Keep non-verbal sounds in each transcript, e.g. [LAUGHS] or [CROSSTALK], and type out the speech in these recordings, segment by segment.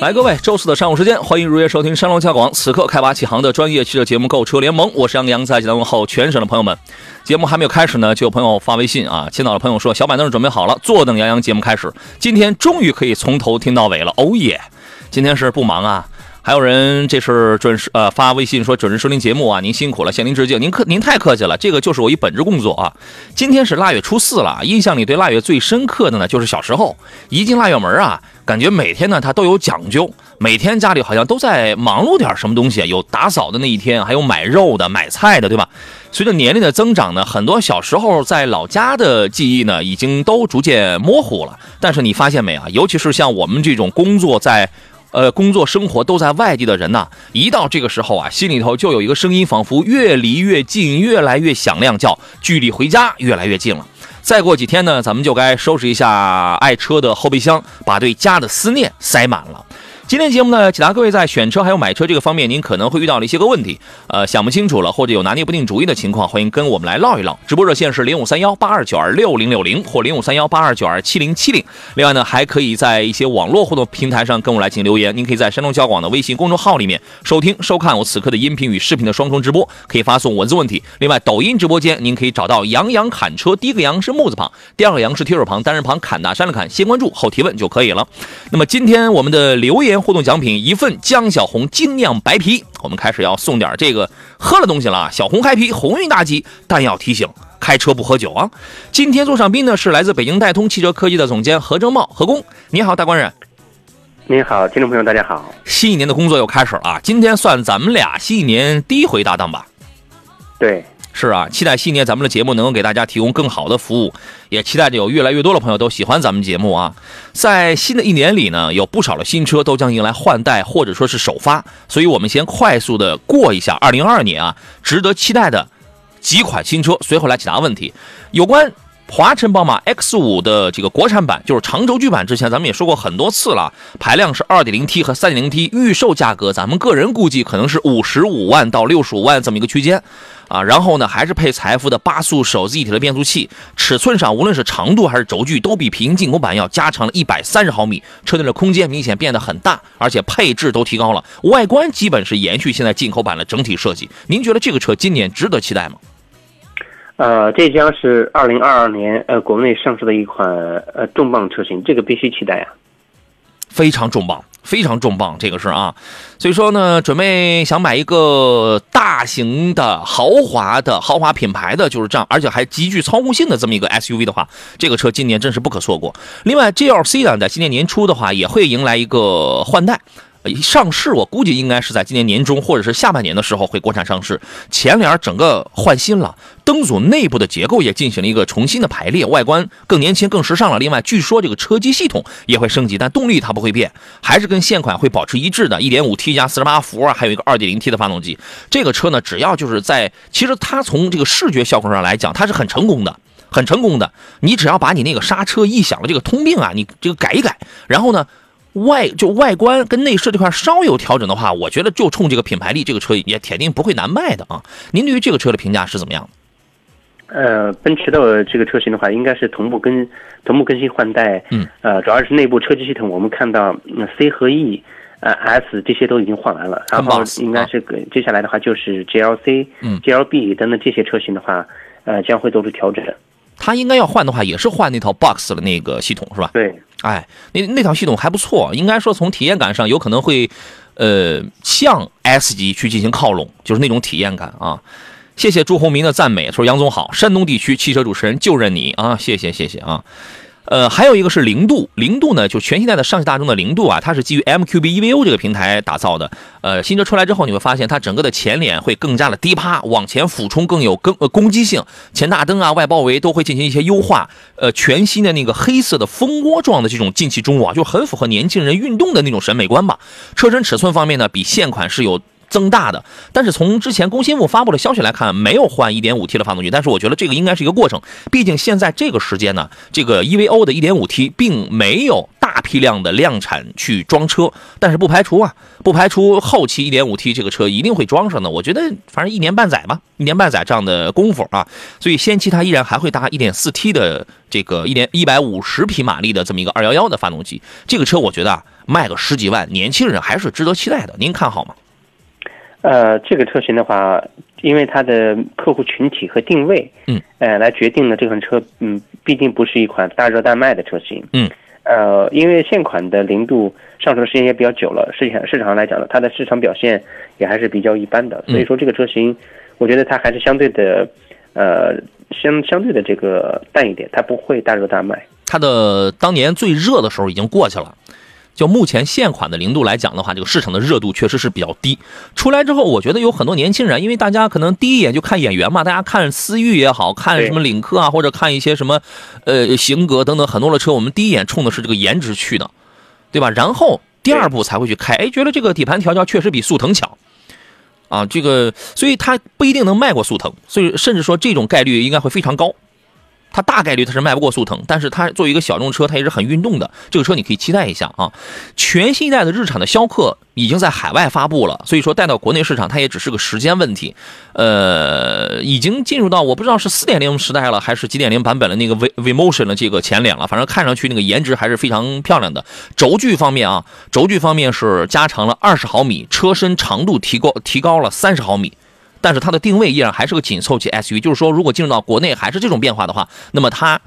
来，各位，周四的上午时间，欢迎如约收听山龙驾广此刻开拔启航的专业汽车节目《购车联盟》，我是杨洋，在济南问候全省的朋友们。节目还没有开始呢，就有朋友发微信啊，青岛的朋友说小板凳准备好了，坐等杨洋节目开始。今天终于可以从头听到尾了，哦耶！今天是不忙啊。还有人这是准时呃发微信说准时收听节目啊，您辛苦了，向您致敬。您客您太客气了，这个就是我一本职工作啊。今天是腊月初四了，印象里对腊月最深刻的呢，就是小时候一进腊月门啊，感觉每天呢它都有讲究，每天家里好像都在忙碌点什么东西，有打扫的那一天，还有买肉的、买菜的，对吧？随着年龄的增长呢，很多小时候在老家的记忆呢，已经都逐渐模糊了。但是你发现没啊？尤其是像我们这种工作在。呃，工作生活都在外地的人呐，一到这个时候啊，心里头就有一个声音，仿佛越离越近，越来越响亮，叫距离回家越来越近了。再过几天呢，咱们就该收拾一下爱车的后备箱，把对家的思念塞满了。今天节目呢，解答各位在选车还有买车这个方面，您可能会遇到的一些个问题，呃，想不清楚了或者有拿捏不定主意的情况，欢迎跟我们来唠一唠。直播热线是零五三幺八二九二六零六零或零五三幺八二九二七零七零。另外呢，还可以在一些网络互动平台上跟我来进行留言。您可以在山东交广的微信公众号里面收听收看我此刻的音频与视频的双重直播，可以发送文字问题。另外，抖音直播间您可以找到杨洋侃车，第一个杨是木字旁，第二个杨是提手旁，单人旁侃大山的侃，先关注后提问就可以了。那么今天我们的留言。互动奖品一份江小红精酿白啤，我们开始要送点这个喝的东西了啊。小红嗨啤，鸿运大吉，但要提醒开车不喝酒啊。今天坐上宾呢是来自北京戴通汽车科技的总监何正茂，何工，你好，大官人。你好，听众朋友，大家好。新一年的工作又开始了啊，今天算咱们俩新一年第一回搭档吧？对。是啊，期待新年咱们的节目能够给大家提供更好的服务，也期待着有越来越多的朋友都喜欢咱们节目啊。在新的一年里呢，有不少的新车都将迎来换代或者说是首发，所以我们先快速的过一下2022年啊，值得期待的几款新车，随后来解答问题。有关。华晨宝马 X5 的这个国产版就是长轴距版，之前咱们也说过很多次了，排量是 2.0T 和 3.0T，预售价格咱们个人估计可能是55万到65万这么一个区间，啊，然后呢还是配财富的八速手自一体的变速器，尺寸上无论是长度还是轴距都比平行进口版要加长了一百三十毫米，车内的空间明显变得很大，而且配置都提高了，外观基本是延续现在进口版的整体设计。您觉得这个车今年值得期待吗？呃，这将是二零二二年呃国内上市的一款呃重磅车型，这个必须期待啊！非常重磅，非常重磅，这个是啊。所以说呢，准备想买一个大型的豪华的豪华品牌的就是这样，而且还极具操控性的这么一个 SUV 的话，这个车今年真是不可错过。另外，GLC 呢，在今年年初的话也会迎来一个换代。上市，我估计应该是在今年年中或者是下半年的时候会国产上市。前脸整个换新了，灯组内部的结构也进行了一个重新的排列，外观更年轻、更时尚了。另外，据说这个车机系统也会升级，但动力它不会变，还是跟现款会保持一致的，1.5T 加48伏啊，还有一个 2.0T 的发动机。这个车呢，只要就是在，其实它从这个视觉效果上来讲，它是很成功的，很成功的。你只要把你那个刹车异响的这个通病啊，你这个改一改，然后呢？外就外观跟内饰这块稍有调整的话，我觉得就冲这个品牌力，这个车也铁定不会难卖的啊！您对于这个车的评价是怎么样的？呃，奔驰的这个车型的话，应该是同步更同步更新换代，嗯，呃，主要是内部车机系统，我们看到 C 和 E，呃 S 这些都已经换完了，然后应该是接下来的话就是 GLC、嗯 GLB 等等这些车型的话，呃，将会做出调整。它应该要换的话，也是换那套 Box 的那个系统是吧？对。哎，那那套系统还不错，应该说从体验感上有可能会，呃，向 S 级去进行靠拢，就是那种体验感啊。谢谢朱宏明的赞美，说杨总好，山东地区汽车主持人就认你啊，谢谢谢谢啊。呃，还有一个是零度，零度呢，就全新代的上汽大众的零度啊，它是基于 MQB EVO 这个平台打造的。呃，新车出来之后，你会发现它整个的前脸会更加的低趴，往前俯冲更有更呃攻击性，前大灯啊、外包围都会进行一些优化。呃，全新的那个黑色的蜂窝状的这种进气中网，就很符合年轻人运动的那种审美观吧。车身尺寸方面呢，比现款是有。增大的，但是从之前工信部发布的消息来看，没有换 1.5T 的发动机。但是我觉得这个应该是一个过程，毕竟现在这个时间呢，这个 EVO 的 1.5T 并没有大批量的量产去装车。但是不排除啊，不排除后期 1.5T 这个车一定会装上的。我觉得反正一年半载吧，一年半载这样的功夫啊，所以先期它依然还会搭 1.4T 的这个一点一百五十匹马力的这么一个211的发动机。这个车我觉得啊，卖个十几万，年轻人还是值得期待的。您看好吗？呃，这个车型的话，因为它的客户群体和定位，嗯，呃，来决定了这款车，嗯，毕竟不是一款大热大卖的车型，嗯，呃，因为现款的零度上市的时间也比较久了，市场市场上来讲呢，它的市场表现也还是比较一般的，所以说这个车型，我觉得它还是相对的，呃，相相对的这个淡一点，它不会大热大卖。它的当年最热的时候已经过去了。就目前现款的零度来讲的话，这个市场的热度确实是比较低。出来之后，我觉得有很多年轻人，因为大家可能第一眼就看眼缘嘛，大家看思域也好看什么领克啊，或者看一些什么，呃，型格等等很多的车，我们第一眼冲的是这个颜值去的，对吧？然后第二步才会去开，哎，觉得这个底盘调教确实比速腾强，啊，这个所以它不一定能卖过速腾，所以甚至说这种概率应该会非常高。它大概率它是卖不过速腾，但是它作为一个小众车，它也是很运动的。这个车你可以期待一下啊！全新一代的日产的逍客已经在海外发布了，所以说带到国内市场，它也只是个时间问题。呃，已经进入到我不知道是四点零时代了，还是几点零版本的那个 V V Motion 的这个前脸了。反正看上去那个颜值还是非常漂亮的。轴距方面啊，轴距方面是加长了二十毫米，车身长度提高提高了三十毫米。但是它的定位依然还是个紧凑级 SUV，就是说，如果进入到国内还是这种变化的话，那么它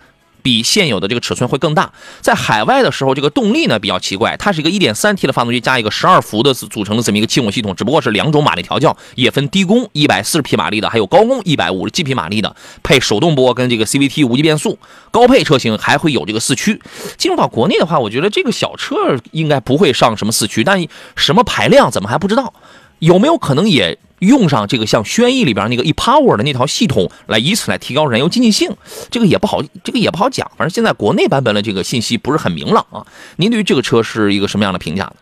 比现有的这个尺寸会更大。在海外的时候，这个动力呢比较奇怪，它是一个 1.3T 的发动机加一个12伏的组成的这么一个气动系统，只不过是两种马力调教，也分低功140匹马力的，还有高功150匹马力的，配手动波跟这个 CVT 无级变速。高配车型还会有这个四驱。进入到国内的话，我觉得这个小车应该不会上什么四驱，但什么排量怎么还不知道？有没有可能也？用上这个像轩逸里边那个 ePower 的那套系统，来以此来提高燃油经济性，这个也不好，这个也不好讲。反正现在国内版本的这个信息不是很明朗啊。您对于这个车是一个什么样的评价呢？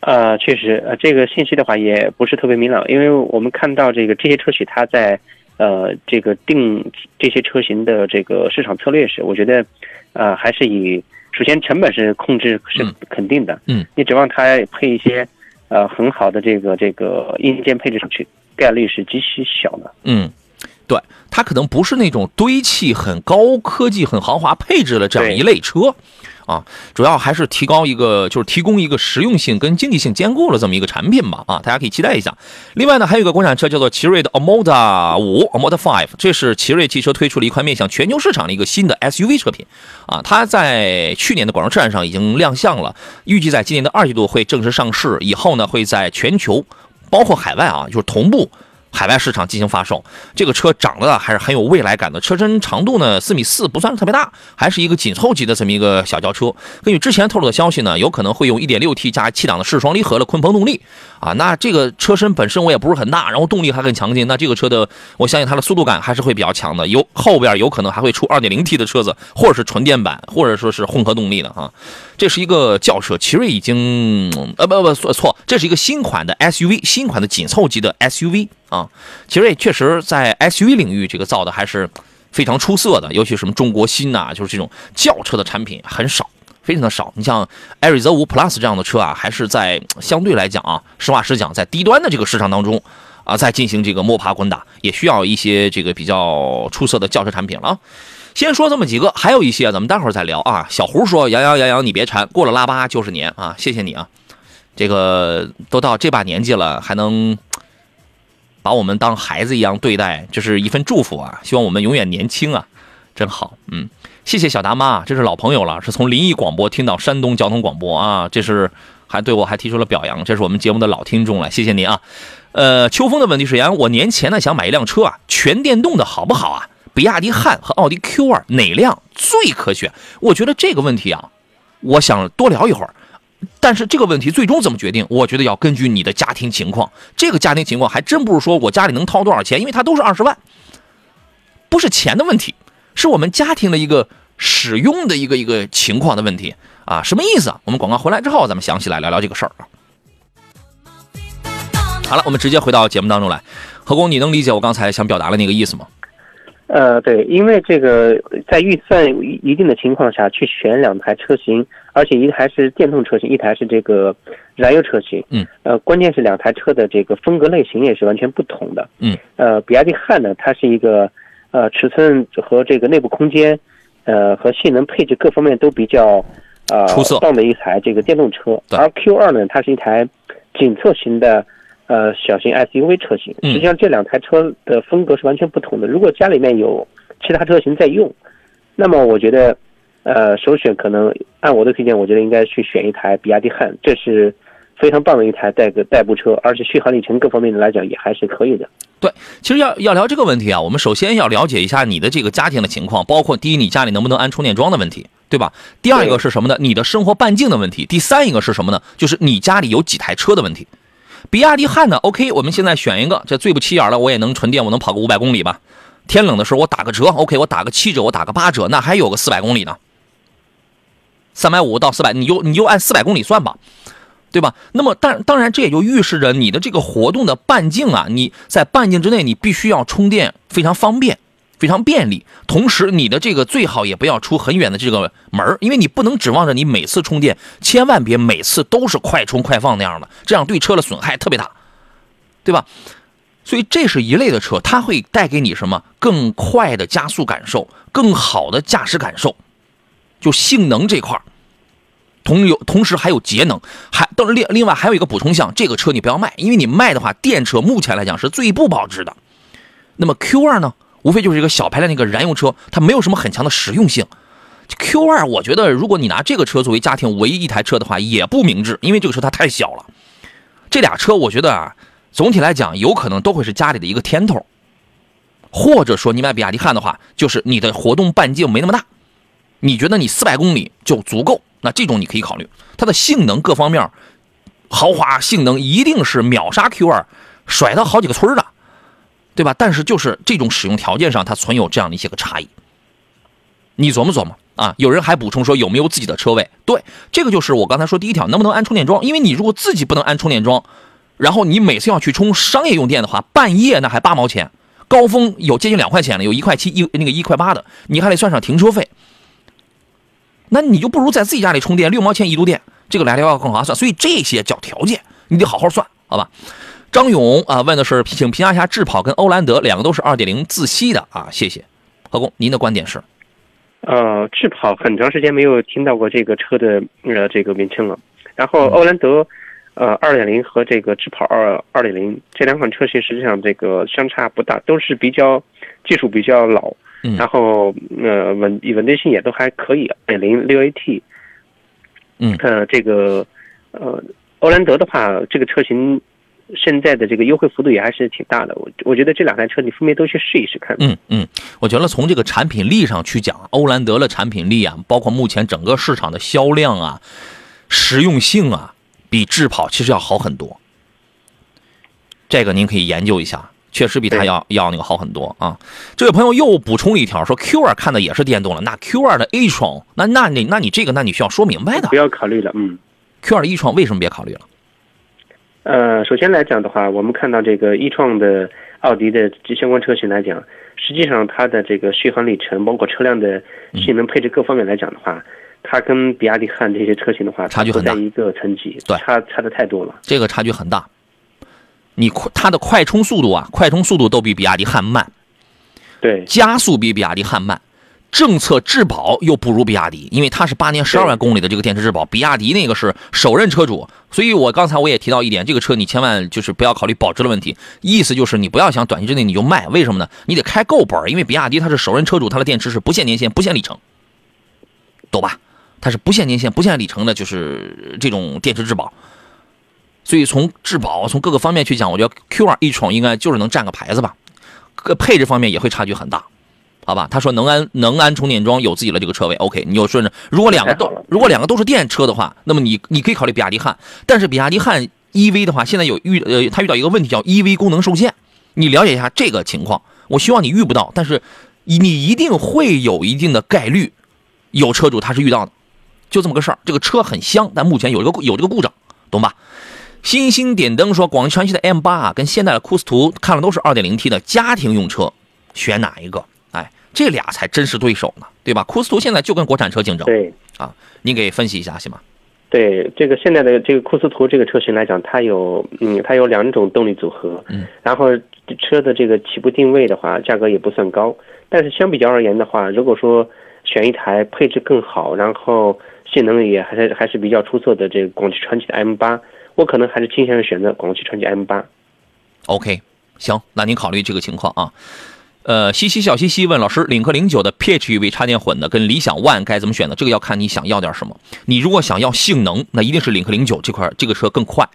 呃，确实，呃，这个信息的话也不是特别明朗，因为我们看到这个这些车企它在呃这个定这些车型的这个市场策略时，我觉得呃还是以首先成本是控制是肯定的，嗯，你指望它配一些呃很好的这个这个硬件配置上去。概率是极其小的。嗯，对，它可能不是那种堆砌很高科技、很豪华配置的这样一类车，啊，主要还是提高一个，就是提供一个实用性跟经济性兼顾的这么一个产品吧。啊，大家可以期待一下。另外呢，还有一个国产车叫做奇瑞的 Omoda 五 Omoda Five，这是奇瑞汽车推出了一款面向全球市场的一个新的 SUV 车品。啊，它在去年的广州车展上已经亮相了，预计在今年的二季度会正式上市，以后呢会在全球。包括海外啊，就是同步海外市场进行发售。这个车长得还是很有未来感的，车身长度呢四米四，不算特别大，还是一个紧凑级的这么一个小轿车。根据之前透露的消息呢，有可能会用 1.6T 加七档的四双离合的鲲鹏动力。啊，那这个车身本身我也不是很大，然后动力还很强劲，那这个车的我相信它的速度感还是会比较强的。有后边有可能还会出 2.0T 的车子，或者是纯电版，或者说是混合动力的啊。这是一个轿车，奇瑞已经呃不不错错，这是一个新款的 SUV，新款的紧凑级的 SUV 啊。奇瑞确实在 SUV 领域这个造的还是非常出色的，尤其什么中国新呐，就是这种轿车的产品很少。非常的少，你像艾瑞泽五 Plus 这样的车啊，还是在相对来讲啊，实话实讲，在低端的这个市场当中啊，在进行这个摸爬滚打，也需要一些这个比较出色的轿车产品了。先说这么几个，还有一些咱们待会儿再聊啊。小胡说：“杨洋杨洋，你别馋，过了腊八就是年啊！”谢谢你啊，这个都到这把年纪了，还能把我们当孩子一样对待，这是一份祝福啊！希望我们永远年轻啊，真好，嗯。谢谢小达妈，这是老朋友了，是从临沂广播听到山东交通广播啊，这是还对我还提出了表扬，这是我们节目的老听众了，谢谢您啊。呃，秋风的问题是杨，我年前呢想买一辆车啊，全电动的好不好啊？比亚迪汉和奥迪 Q2 哪辆最可选？我觉得这个问题啊，我想多聊一会儿。但是这个问题最终怎么决定？我觉得要根据你的家庭情况。这个家庭情况还真不是说我家里能掏多少钱，因为它都是二十万，不是钱的问题，是我们家庭的一个使用的一个一个情况的问题啊。什么意思啊？我们广告回来之后，咱们详细来聊聊这个事儿啊。好了，我们直接回到节目当中来。何工，你能理解我刚才想表达的那个意思吗？呃，对，因为这个在预算一定的情况下去选两台车型，而且一台是电动车型，一台是这个燃油车型。嗯。呃，关键是两台车的这个风格类型也是完全不同的。嗯。呃，比亚迪汉呢，它是一个呃尺寸和这个内部空间，呃和性能配置各方面都比较呃出色棒的一台这个电动车。而 Q 二呢，它是一台紧凑型的。呃，小型 SUV 车型，实际上这两台车的风格是完全不同的。如果家里面有其他车型在用，那么我觉得，呃，首选可能按我的推荐，我觉得应该去选一台比亚迪汉，这是非常棒的一台代个代步车，而且续航里程各方面的来讲也还是可以的。对，其实要要聊这个问题啊，我们首先要了解一下你的这个家庭的情况，包括第一，你家里能不能安充电桩的问题，对吧？第二一个是什么呢？你的生活半径的问题。第三一个是什么呢？就是你家里有几台车的问题。比亚迪汉呢？OK，我们现在选一个，这最不起眼的，我也能纯电，我能跑个五百公里吧？天冷的时候我打个折，OK，我打个七折，我打个八折，那还有个四百公里呢。三百五到四百，你就你就按四百公里算吧，对吧？那么，但当然这也就预示着你的这个活动的半径啊，你在半径之内，你必须要充电非常方便。非常便利，同时你的这个最好也不要出很远的这个门因为你不能指望着你每次充电，千万别每次都是快充快放那样的，这样对车的损害特别大，对吧？所以这是一类的车，它会带给你什么更快的加速感受，更好的驾驶感受，就性能这块同有同时还有节能，还等另另外还有一个补充项，这个车你不要卖，因为你卖的话，电车目前来讲是最不保值的。那么 Q 二呢？无非就是一个小排量的一个燃油车，它没有什么很强的实用性。Q 二，我觉得如果你拿这个车作为家庭唯一一台车的话，也不明智，因为这个车它太小了。这俩车，我觉得啊，总体来讲，有可能都会是家里的一个天头。或者说，你买比亚迪汉的话，就是你的活动半径没那么大，你觉得你四百公里就足够，那这种你可以考虑。它的性能各方面，豪华性能一定是秒杀 Q 二，甩到好几个村的。对吧？但是就是这种使用条件上，它存有这样的一些个差异。你琢磨琢磨啊！有人还补充说有没有自己的车位？对，这个就是我刚才说第一条，能不能安充电桩？因为你如果自己不能安充电桩，然后你每次要去充商业用电的话，半夜那还八毛钱，高峰有接近两块钱了，有一块七一那个一块八的，你还得算上停车费。那你就不如在自己家里充电，六毛钱一度电，这个来的要更划算。所以这些叫条件，你得好好算，好吧？张勇啊，问的是，请评价一下智跑跟欧蓝德两个都是二点零自吸的啊，谢谢。何工，您的观点是？呃，智跑很长时间没有听到过这个车的呃这个名称了。然后欧蓝德，呃，二点零和这个智跑二二点零这两款车型实际上这个相差不大，都是比较技术比较老，然后呃稳稳定性也都还可以，二点零六 AT。嗯，呃，这个呃欧蓝德的话，这个车型。现在的这个优惠幅度也还是挺大的，我我觉得这两台车你分别都去试一试看。嗯嗯，我觉得从这个产品力上去讲，欧蓝德的产品力啊，包括目前整个市场的销量啊、实用性啊，比智跑其实要好很多。这个您可以研究一下，确实比它要要那个好很多啊。这位朋友又补充了一条，说 Q 二看的也是电动了，那 Q 二的 A 窗，那那你那你这个那你需要说明白的，不要考虑了。嗯，Q 二的 E 窗为什么别考虑了？呃，首先来讲的话，我们看到这个一创的奥迪的及相关车型来讲，实际上它的这个续航里程，包括车辆的性能配置各方面来讲的话，它跟比亚迪汉这些车型的话，差距很大，一个层级，对，差差的太多了。这个差距很大，你快它的快充速度啊，快充速度都比比亚迪汉慢，对，加速比比亚迪汉慢。政策质保又不如比亚迪，因为它是八年十二万公里的这个电池质保，比亚迪那个是首任车主，所以我刚才我也提到一点，这个车你千万就是不要考虑保值的问题，意思就是你不要想短期之内你就卖，为什么呢？你得开够本，因为比亚迪它是首任车主，它的电池是不限年限、不限里程，懂吧？它是不限年限、不限里程的，就是这种电池质保，所以从质保从各个方面去讲，我觉得 Q2 一闯应该就是能占个牌子吧，配置方面也会差距很大。好吧？他说能安能安充电桩，有自己的这个车位，OK，你就顺着。如果两个都如果两个都是电车的话，那么你你可以考虑比亚迪汉，但是比亚迪汉 EV 的话，现在有遇呃，他遇到一个问题叫 EV 功能受限，你了解一下这个情况。我希望你遇不到，但是你一定会有一定的概率，有车主他是遇到的，就这么个事儿。这个车很香，但目前有一个有这个故障，懂吧？星星点灯说，广汽传祺的 M 八啊，跟现代的库斯图看了都是 2.0T 的家庭用车，选哪一个？哎，这俩才真是对手呢，对吧？库斯图现在就跟国产车竞争。对啊，您给分析一下行吗？对这个现在的这个库斯图这个车型来讲，它有嗯，它有两种动力组合，嗯，然后车的这个起步定位的话，价格也不算高，但是相比较而言的话，如果说选一台配置更好，然后性能也还是还是比较出色的这个广汽传祺的 M 八，我可能还是倾向于选择广汽传祺 M 八。OK，行，那您考虑这个情况啊。呃，西西小西西问老师，领克零九的 PHEV 插电混的跟理想 ONE 该怎么选呢？这个要看你想要点什么。你如果想要性能，那一定是领克零九这块这个车更快。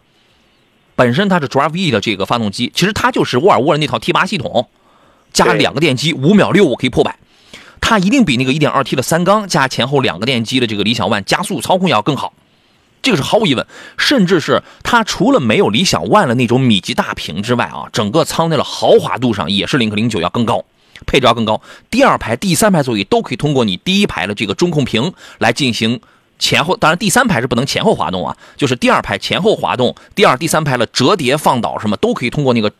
本身它是 Drive E 的这个发动机，其实它就是沃尔沃的那套 T 八系统，加两个电机，五秒六我可以破百。它一定比那个 1.2T 的三缸加前后两个电机的这个理想 ONE 加速操控要更好，这个是毫无疑问。甚至是它除了没有理想 ONE 的那种米级大屏之外啊，整个舱内的豪华度上也是领克零九要更高，配置要更高。第二排、第三排座椅都可以通过你第一排的这个中控屏来进行前后，当然第三排是不能前后滑动啊，就是第二排前后滑动，第二、第三排的折叠放倒什么都可以通过那个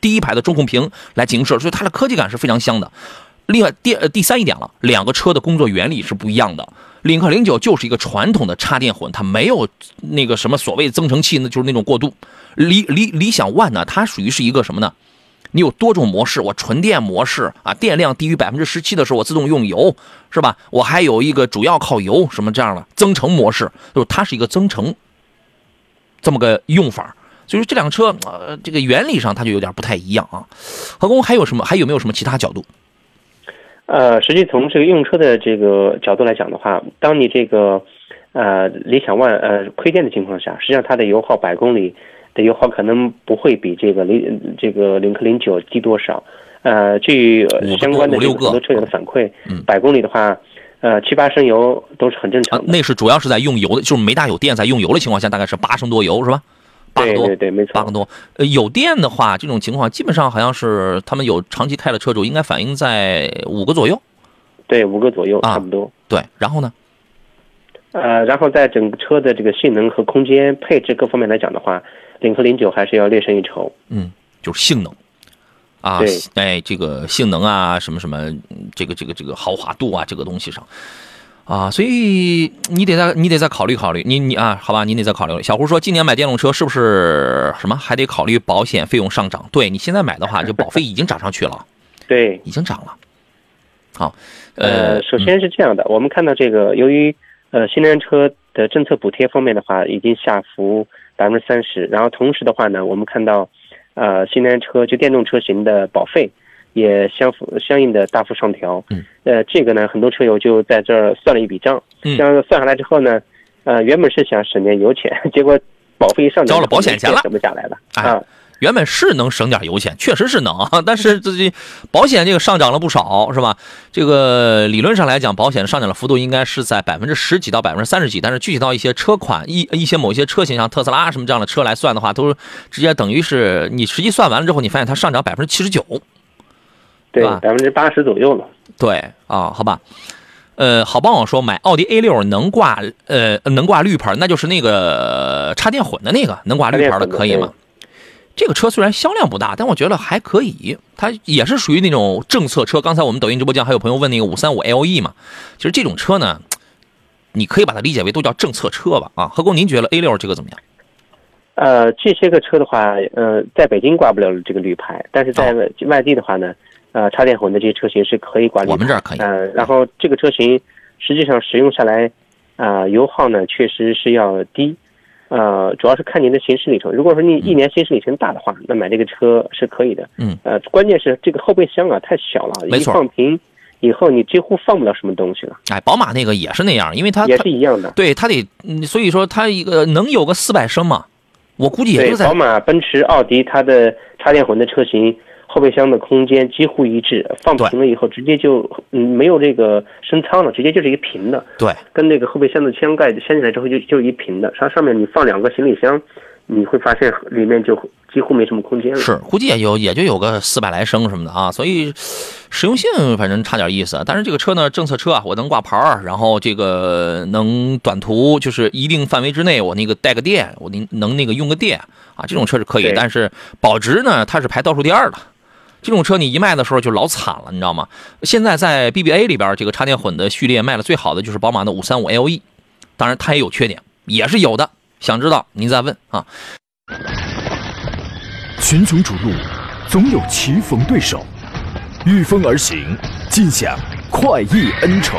第一排的中控屏来进行设置，所以它的科技感是非常香的。另外，第呃第三一点了，两个车的工作原理是不一样的。领克零九就是一个传统的插电混，它没有那个什么所谓增程器，那就是那种过渡。理理理想 ONE 呢，它属于是一个什么呢？你有多种模式，我纯电模式啊，电量低于百分之十七的时候，我自动用油，是吧？我还有一个主要靠油什么这样的增程模式，就是它是一个增程这么个用法。所以说这辆车呃，这个原理上它就有点不太一样啊。何工还有什么？还有没有什么其他角度？呃，实际从这个用车的这个角度来讲的话，当你这个呃理想 ONE 呃亏电的情况下，实际上它的油耗百公里的油耗可能不会比这个零这个领克零九低多少。呃，据相关的很多车友的反馈，百公里的话，呃七八升油都是很正常的。那是主要是在用油的，就是没大有电在用油的情况下，大概是八升多油是吧？对对对，没错，八个多。呃，有电的话，这种情况基本上好像是他们有长期开的车主，应该反映在五个左右。对，五个左右，差不多。对，然后呢？呃，然后在整个车的这个性能和空间配置各方面来讲的话，领克零九还是要略胜一筹。嗯，就是性能啊，对，哎，这个性能啊，什么什么，这个这个这个豪华度啊，这个东西上。啊，所以你得再你得再考虑考虑，你你啊，好吧，你得再考虑。小胡说，今年买电动车是不是什么还得考虑保险费用上涨？对你现在买的话，就保费已经涨上去了，对，已经涨了。好，呃，首先是这样的，我们看到这个，由于呃新能源车的政策补贴方面的话，已经下浮百分之三十，然后同时的话呢，我们看到呃新能源车就电动车型的保费。也相符相应的大幅上调，嗯，呃，这个呢，很多车友就在这儿算了一笔账，嗯，这样算下来之后呢，呃，原本是想省点油钱，[LAUGHS] 结果保费一上交了保险钱了，省不下来了啊。原本是能省点油钱，确实是能，[LAUGHS] 但是自己保险这个上涨了不少，是吧？这个理论上来讲，保险上涨的幅度应该是在百分之十几到百分之三十几，但是具体到一些车款一一些某些车型，像特斯拉什么这样的车来算的话，都直接等于是你实际算完了之后，你发现它上涨百分之七十九。对，百分之八十左右了。对啊，好吧，呃，好帮我说买奥迪 A 六能挂呃能挂绿牌，那就是那个插电混的那个能挂绿牌的，可以吗？这个车虽然销量不大，但我觉得还可以。它也是属于那种政策车。刚才我们抖音直播间还有朋友问那个五三五 LE 嘛，其实这种车呢，你可以把它理解为都叫政策车吧。啊，何工，您觉得 A 六这个怎么样？呃，这些个车的话，呃，在北京挂不了这个绿牌，但是在外地的话呢？呃，插电混的这些车型是可以管理。我们这儿可以。呃，然后这个车型实际上使用下来，啊，油耗呢确实是要低。呃，主要是看您的行驶里程。如果说你一年行驶里程大的话，那买这个车是可以的。嗯。呃，关键是这个后备箱啊太小了，没错。放平以后你几乎放不了什么东西了。哎，宝马那个也是那样，因为它也是一样的。对，它得，所以说它一个能有个四百升嘛，我估计也就在。宝马、奔驰、奥迪它的插电混的车型。后备箱的空间几乎一致，放平了以后直接就嗯没有这个升舱了，直接就是一个平的，对，跟那个后备箱的箱盖掀起来之后就就一平的，它上面你放两个行李箱，你会发现里面就几乎没什么空间了。是，估计也有也就有个四百来升什么的啊，所以实用性反正差点意思。但是这个车呢，政策车啊，我能挂牌儿，然后这个能短途，就是一定范围之内，我那个带个电，我能能那个用个电啊，这种车是可以。但是保值呢，它是排倒数第二的。这种车你一卖的时候就老惨了，你知道吗？现在在 BBA 里边，这个插电混的序列卖的最好的就是宝马的535 LE，当然它也有缺点，也是有的。想知道您再问啊。群雄逐鹿，总有棋逢对手，御风而行，尽享快意恩仇。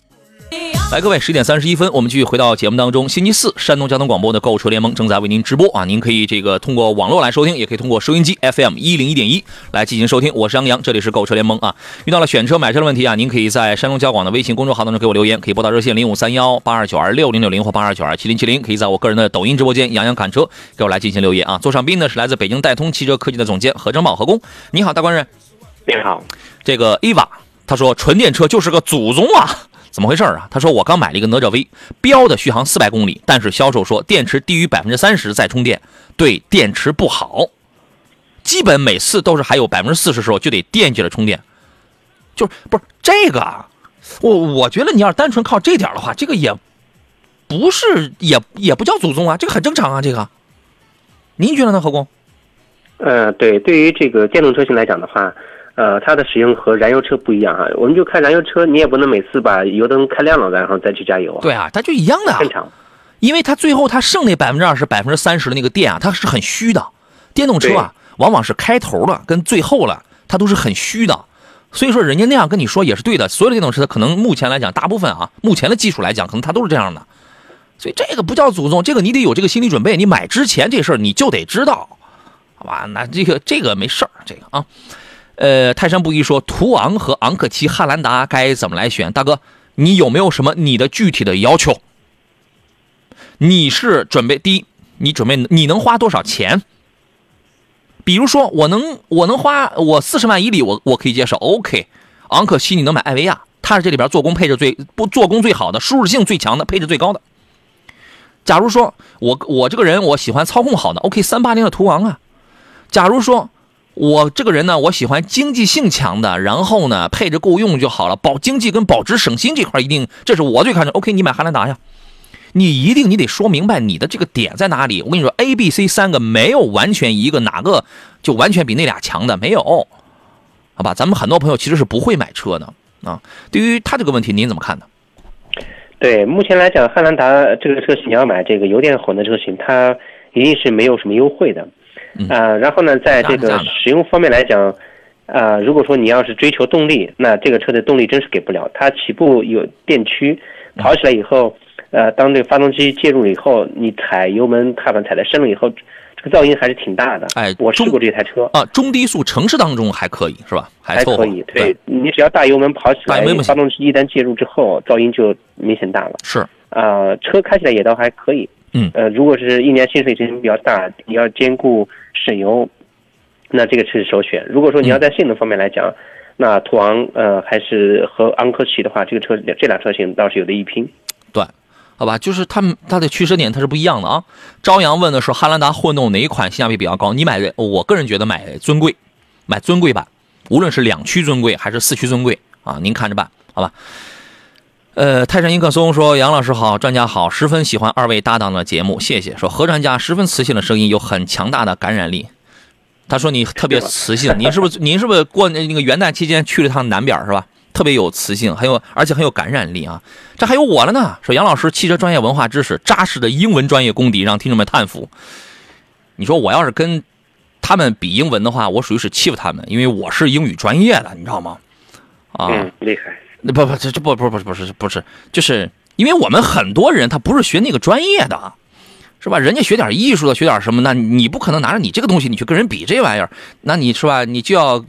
来，各位，十点三十一分，我们继续回到节目当中。星期四，山东交通广播的购车联盟正在为您直播啊！您可以这个通过网络来收听，也可以通过收音机 FM 一零一点一来进行收听。我是杨洋，这里是购车联盟啊。遇到了选车买车的问题啊，您可以在山东交广的微信公众号当中给我留言，可以拨打热线零五三幺八二九二六零六零或八二九二七零七零，可以在我个人的抖音直播间杨洋侃车给我来进行留言啊。座上宾呢是来自北京戴通汽车科技的总监何正宝何工，你好，大官人。你好，这个 EVA，他说纯电车就是个祖宗啊。怎么回事啊？他说我刚买了一个哪吒 V，标的续航四百公里，但是销售说电池低于百分之三十再充电对电池不好，基本每次都是还有百分之四十时候就得惦记着充电，就是不是这个啊？我我觉得你要单纯靠这点的话，这个也不是也也不叫祖宗啊，这个很正常啊，这个，您觉得呢，何工？呃，对，对于这个电动车型来讲的话，呃，它的使用和燃油车不一样哈。我们就看燃油车，你也不能每次把油灯开亮了，然后再去加油啊。对啊，它就一样的啊。正常。因为它最后它剩那百分之二十、百分之三十的那个电啊，它是很虚的。电动车啊，往往是开头了跟最后了，它都是很虚的。所以说，人家那样跟你说也是对的。所有的电动车，可能目前来讲，大部分啊，目前的技术来讲，可能它都是这样的。所以这个不叫祖宗，这个你得有这个心理准备。你买之前这事儿你就得知道，好吧？那这个这个没事儿，这个啊。呃，泰山不一说，途昂和昂克旗汉兰达该怎么来选？大哥，你有没有什么你的具体的要求？你是准备第一，你准备你能花多少钱？比如说，我能我能花我四十万以里，我我可以接受。OK，昂克旗你能买艾维亚，它是这里边做工配置最不做工最好的，舒适性最强的，配置最高的。假如说我我这个人我喜欢操控好的，OK，三八零的途昂啊。假如说我这个人呢，我喜欢经济性强的，然后呢配置够用就好了，保经济跟保值省心这块一定，这是我最看重。OK，你买汉兰达呀。你一定你得说明白你的这个点在哪里。我跟你说，A、B、C 三个没有完全一个哪个就完全比那俩强的，没有，好吧？咱们很多朋友其实是不会买车的啊。对于他这个问题，您怎么看呢？对，目前来讲，汉兰达这个车型你要买这个油电混的车型，它一定是没有什么优惠的啊。然后呢，在这个使用方面来讲，啊，如果说你要是追求动力，那这个车的动力真是给不了。它起步有电驱，跑起来以后。呃，当这个发动机介入了以后，你踩油门踏板踩的深了以后，这个噪音还是挺大的。哎，我试过这台车啊，中低速城市当中还可以是吧？还可以。对你只要大油门跑起来，发动机一旦介入之后，噪音就明显大了。是啊，车开起来也倒还可以。嗯。呃，如果是一年薪水型比较大，你要兼顾省油，那这个车是首选。如果说你要在性能方面来讲，那途昂呃还是和昂科旗的话，这个车这俩车型倒是有的一拼。对。好吧，就是他们它的驱车点它是不一样的啊。朝阳问的是汉兰达混动哪一款性价比比较高？你买的，我个人觉得买尊贵，买尊贵版，无论是两驱尊贵还是四驱尊贵啊，您看着办，好吧？呃，泰山迎客松说杨老师好，专家好，十分喜欢二位搭档的节目，谢谢。说何专家十分磁性的声音有很强大的感染力。他说你特别磁性，您是不是您是不是过那个元旦期间去了趟南边是吧？特别有磁性，很有而且很有感染力啊！这还有我了呢。说杨老师汽车专业文化知识、扎实的英文专业功底，让听众们叹服。你说我要是跟他们比英文的话，我属于是欺负他们，因为我是英语专业的，你知道吗？啊，厉害！那不不这这不不不不是不是就是因为我们很多人他不是学那个专业的，是吧？人家学点艺术的，学点什么？那你不可能拿着你这个东西，你去跟人比这玩意儿，那你是吧？你就要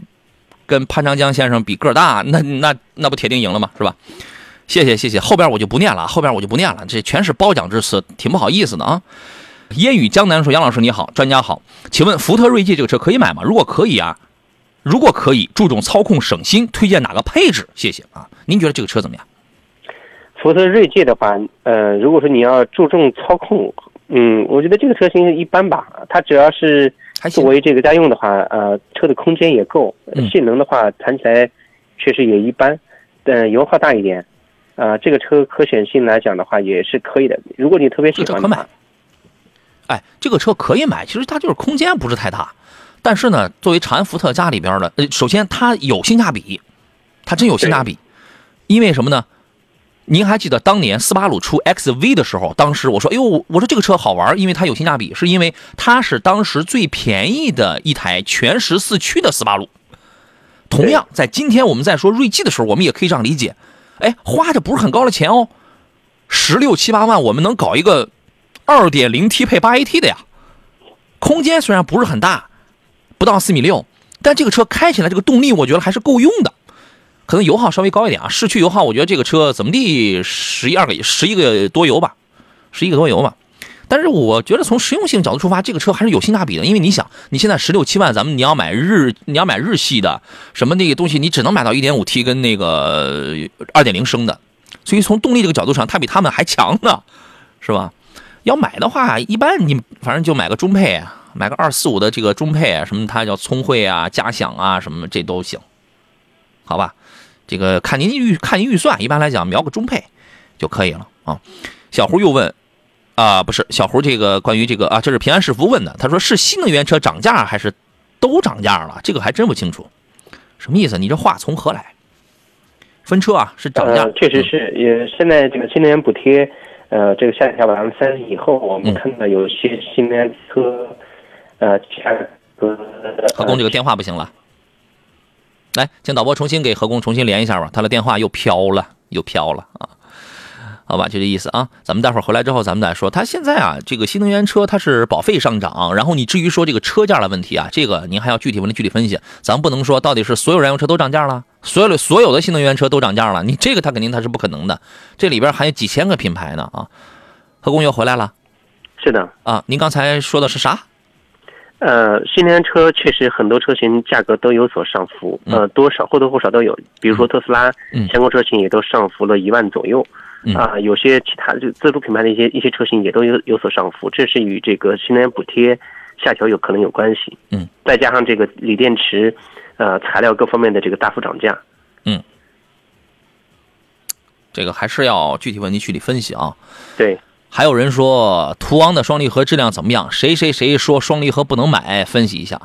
跟潘长江先生比个大，那那那不铁定赢了吗？是吧？谢谢谢谢，后边我就不念了，后边我就不念了，这全是褒奖之词，挺不好意思的啊。烟雨江南说：“杨老师你好，专家好，请问福特锐际这个车可以买吗？如果可以啊，如果可以，注重操控省心，推荐哪个配置？谢谢啊。您觉得这个车怎么样？福特锐界的话，呃，如果说你要注重操控，嗯，我觉得这个车型一般吧。它只要是作为这个家用的话，呃，车的空间也够，性能的话谈起来确实也一般，但油耗大一点，啊，这个车可选性来讲的话也是可以的。如果你特别喜欢，可买。哎，这个车可以买，其实它就是空间不是太大，但是呢，作为长安福特家里边的，呃，首先它有性价比，它真有性价比，因为什么呢？您还记得当年斯巴鲁出 XV 的时候，当时我说，哎呦，我说这个车好玩，因为它有性价比，是因为它是当时最便宜的一台全时四驱的斯巴鲁。同样，在今天我们在说锐际的时候，我们也可以这样理解，哎，花的不是很高的钱哦，十六七八万，我们能搞一个。二点零 T 配八 AT 的呀，空间虽然不是很大，不到四米六，但这个车开起来这个动力我觉得还是够用的。可能油耗稍微高一点啊，市区油耗我觉得这个车怎么地十一二个十一个多油吧，十一个多油吧。但是我觉得从实用性角度出发，这个车还是有性价比的。因为你想，你现在十六七万，咱们你要买日你要买日系的什么那个东西，你只能买到一点五 T 跟那个二点零升的，所以从动力这个角度上，它比他们还强呢，是吧？要买的话，一般你反正就买个中配，买个二四五的这个中配啊，什么它叫聪慧啊、嘉享啊，什么这都行，好吧？这个看您预看您预算，一般来讲瞄个中配就可以了啊。小胡又问啊，不是小胡这个关于这个啊，这是平安是福问的，他说是新能源车涨价还是都涨价了？这个还真不清楚，什么意思？你这话从何来？分车啊，是涨价，确实是，也现在这个新能源补贴。呃，这个下调百分之三十以后，我们看到有些新能源车，呃，价格。何工这个电话不行了，来，请导播重新给何工重新连一下吧，他的电话又飘了，又飘了啊。好吧，就这意思啊。咱们待会儿回来之后，咱们再说。他现在啊，这个新能源车它是保费上涨，然后你至于说这个车价的问题啊，这个您还要具体问题具体分析。咱不能说到底是所有燃油车都涨价了，所有的所有的新能源车都涨价了，你这个他肯定他是不可能的。这里边还有几千个品牌呢啊。何工又回来了，是的啊。您刚才说的是啥？呃，新能源车确实很多车型价格都有所上浮，呃，多少或多或少都有。比如说特斯拉相关车型也都上浮了一万左右。啊，有些其他就自主品牌的一些一些车型也都有有所上浮，这是与这个新能源补贴下调有可能有关系。嗯，再加上这个锂电池，呃，材料各方面的这个大幅涨价。嗯，这个还是要具体问题具体分析啊。对，还有人说途昂的双离合质量怎么样？谁谁谁说双离合不能买？分析一下。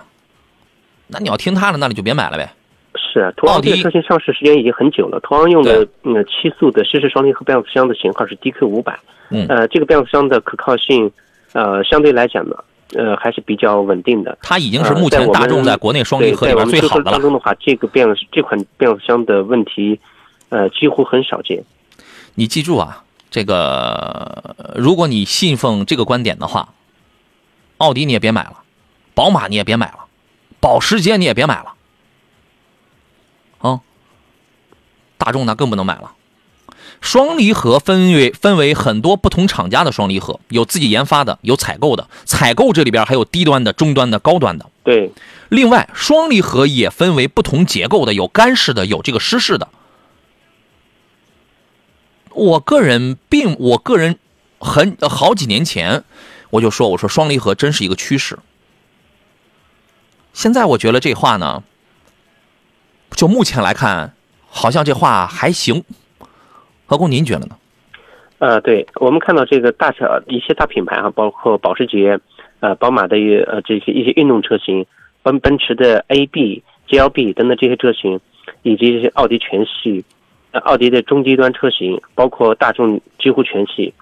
那你要听他的，那你就别买了呗。是，途昂这个车型上市时间已经很久了。途昂用的嗯七速的湿式双离合变速箱的型号是 DQ 五百，嗯，呃，这个变速箱的可靠性，呃，相对来讲呢，呃，还是比较稳定的。它已经是目前大众在国内双离合里边最好的了。当中的话，这个变这款变速箱的问题，呃，几乎很少见。你记住啊，这个如果你信奉这个观点的话，奥迪你也别买了，宝马你也别买了，保时捷你也别买了。啊大众那更不能买了。双离合分为分为很多不同厂家的双离合，有自己研发的，有采购的。采购这里边还有低端的、中端的、高端的。对。另外，双离合也分为不同结构的，有干式的，有这个湿式的。我个人并，我个人很好几年前我就说，我说双离合真是一个趋势。现在我觉得这话呢，就目前来看。好像这话还行，何工您觉得呢？呃，对我们看到这个大小一些大品牌哈，包括保时捷、呃，宝马的呃这些一些运动车型，奔奔驰的 A、B、GLB 等等这些车型，以及这些奥迪全系，奥迪的中低端车型，包括大众几乎全系，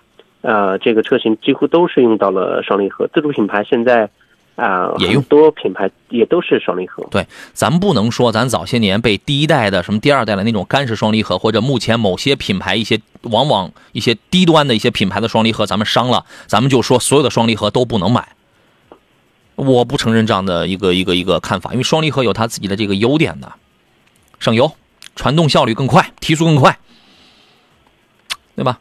呃，这个车型几乎都是用到了双离合。自主品牌现在，啊，也用多品牌也都是双离合。对，咱不能说咱早些年被第一代的什么第二代的那种干式双离合，或者目前某些品牌一些往往一些低端的一些品牌的双离合，咱们伤了，咱们就说所有的双离合都不能买。我不承认这样的一个一个一个看法，因为双离合有它自己的这个优点的，省油，传动效率更快，提速更快，对吧？